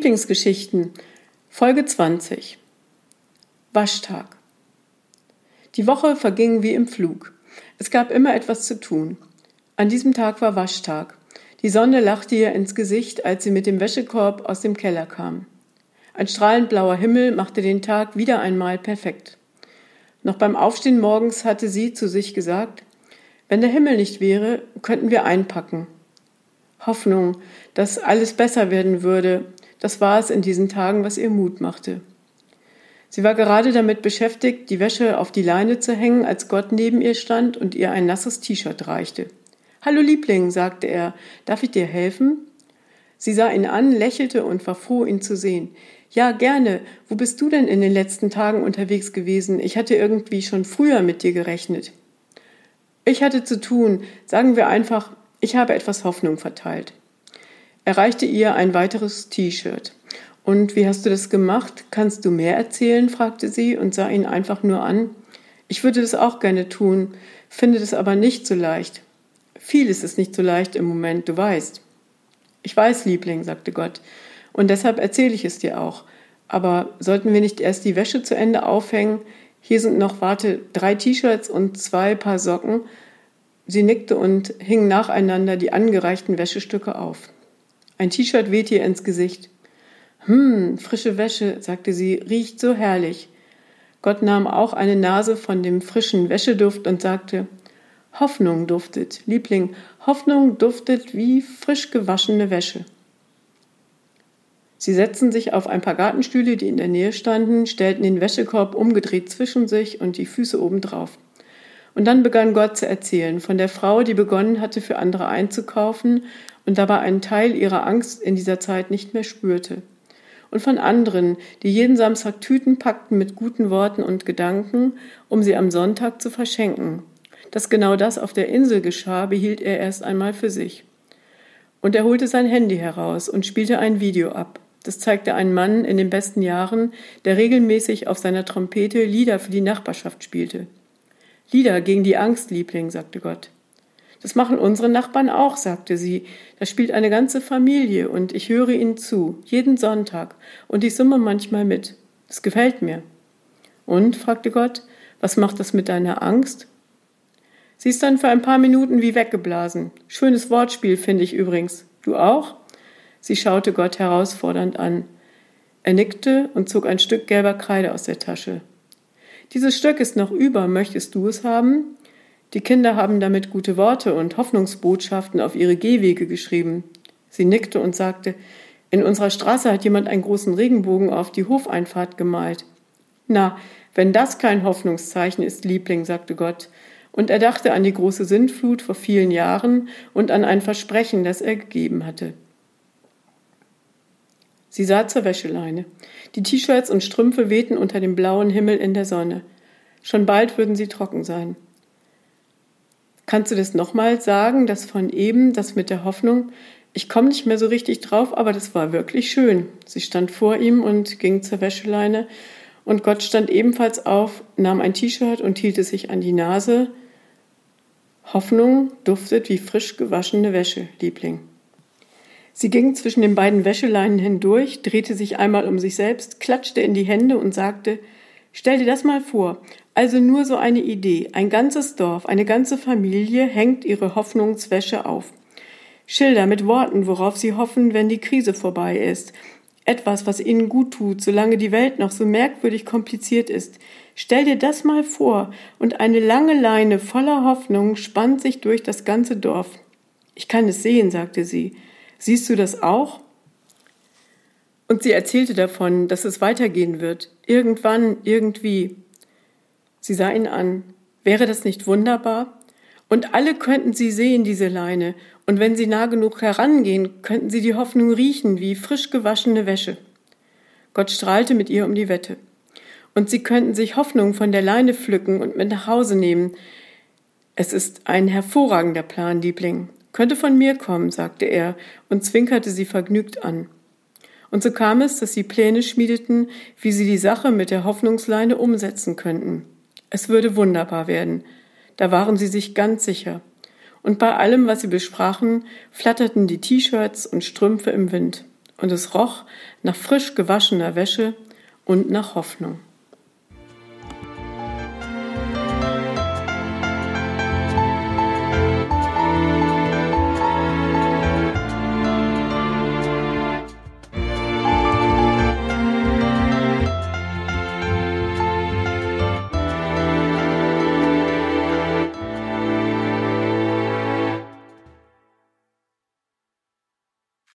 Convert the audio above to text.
Lieblingsgeschichten Folge 20 Waschtag Die Woche verging wie im Flug. Es gab immer etwas zu tun. An diesem Tag war Waschtag. Die Sonne lachte ihr ins Gesicht, als sie mit dem Wäschekorb aus dem Keller kam. Ein strahlend blauer Himmel machte den Tag wieder einmal perfekt. Noch beim Aufstehen morgens hatte sie zu sich gesagt, wenn der Himmel nicht wäre, könnten wir einpacken. Hoffnung, dass alles besser werden würde, das war es in diesen Tagen, was ihr Mut machte. Sie war gerade damit beschäftigt, die Wäsche auf die Leine zu hängen, als Gott neben ihr stand und ihr ein nasses T-Shirt reichte. Hallo Liebling, sagte er, darf ich dir helfen? Sie sah ihn an, lächelte und war froh, ihn zu sehen. Ja, gerne. Wo bist du denn in den letzten Tagen unterwegs gewesen? Ich hatte irgendwie schon früher mit dir gerechnet. Ich hatte zu tun, sagen wir einfach, ich habe etwas Hoffnung verteilt. Er reichte ihr ein weiteres T-Shirt. Und wie hast du das gemacht? Kannst du mehr erzählen? fragte sie und sah ihn einfach nur an. Ich würde das auch gerne tun, finde das aber nicht so leicht. Vieles ist nicht so leicht im Moment, du weißt. Ich weiß, Liebling, sagte Gott, und deshalb erzähle ich es dir auch. Aber sollten wir nicht erst die Wäsche zu Ende aufhängen? Hier sind noch, warte, drei T-Shirts und zwei Paar Socken. Sie nickte und hing nacheinander die angereichten Wäschestücke auf. Ein T-Shirt wehte ihr ins Gesicht. Hm, frische Wäsche, sagte sie, riecht so herrlich. Gott nahm auch eine Nase von dem frischen Wäscheduft und sagte, Hoffnung duftet, Liebling, Hoffnung duftet wie frisch gewaschene Wäsche. Sie setzten sich auf ein paar Gartenstühle, die in der Nähe standen, stellten den Wäschekorb umgedreht zwischen sich und die Füße obendrauf. Und dann begann Gott zu erzählen von der Frau, die begonnen hatte, für andere einzukaufen und dabei einen Teil ihrer Angst in dieser Zeit nicht mehr spürte. Und von anderen, die jeden Samstag Tüten packten mit guten Worten und Gedanken, um sie am Sonntag zu verschenken. Dass genau das auf der Insel geschah, behielt er erst einmal für sich. Und er holte sein Handy heraus und spielte ein Video ab. Das zeigte einen Mann in den besten Jahren, der regelmäßig auf seiner Trompete Lieder für die Nachbarschaft spielte. Lieder gegen die Angst, Liebling, sagte Gott. Das machen unsere Nachbarn auch, sagte sie. Da spielt eine ganze Familie und ich höre ihnen zu, jeden Sonntag, und ich summe manchmal mit. Das gefällt mir. Und? fragte Gott, was macht das mit deiner Angst? Sie ist dann für ein paar Minuten wie weggeblasen. Schönes Wortspiel, finde ich übrigens. Du auch? Sie schaute Gott herausfordernd an. Er nickte und zog ein Stück gelber Kreide aus der Tasche. Dieses Stück ist noch über, möchtest du es haben? Die Kinder haben damit gute Worte und Hoffnungsbotschaften auf ihre Gehwege geschrieben. Sie nickte und sagte, in unserer Straße hat jemand einen großen Regenbogen auf die Hofeinfahrt gemalt. Na, wenn das kein Hoffnungszeichen ist, Liebling, sagte Gott, und er dachte an die große Sintflut vor vielen Jahren und an ein Versprechen, das er gegeben hatte. Sie sah zur Wäscheleine. Die T-Shirts und Strümpfe wehten unter dem blauen Himmel in der Sonne. Schon bald würden sie trocken sein. Kannst du das nochmal sagen, das von eben, das mit der Hoffnung? Ich komme nicht mehr so richtig drauf, aber das war wirklich schön. Sie stand vor ihm und ging zur Wäscheleine und Gott stand ebenfalls auf, nahm ein T-Shirt und hielt es sich an die Nase. Hoffnung duftet wie frisch gewaschene Wäsche, Liebling. Sie ging zwischen den beiden Wäscheleinen hindurch, drehte sich einmal um sich selbst, klatschte in die Hände und sagte, Stell dir das mal vor, also nur so eine Idee. Ein ganzes Dorf, eine ganze Familie hängt ihre Hoffnungswäsche auf. Schilder mit Worten, worauf sie hoffen, wenn die Krise vorbei ist. Etwas, was ihnen gut tut, solange die Welt noch so merkwürdig kompliziert ist. Stell dir das mal vor, und eine lange Leine voller Hoffnung spannt sich durch das ganze Dorf. Ich kann es sehen, sagte sie. Siehst du das auch? Und sie erzählte davon, dass es weitergehen wird. Irgendwann, irgendwie. Sie sah ihn an. Wäre das nicht wunderbar? Und alle könnten sie sehen, diese Leine, und wenn sie nah genug herangehen, könnten sie die Hoffnung riechen wie frisch gewaschene Wäsche. Gott strahlte mit ihr um die Wette. Und sie könnten sich Hoffnung von der Leine pflücken und mit nach Hause nehmen. Es ist ein hervorragender Plan, Liebling. Könnte von mir kommen, sagte er und zwinkerte sie vergnügt an. Und so kam es, dass sie Pläne schmiedeten, wie sie die Sache mit der Hoffnungsleine umsetzen könnten. Es würde wunderbar werden. Da waren sie sich ganz sicher. Und bei allem, was sie besprachen, flatterten die T-Shirts und Strümpfe im Wind. und es roch nach frisch gewaschener Wäsche und nach Hoffnung.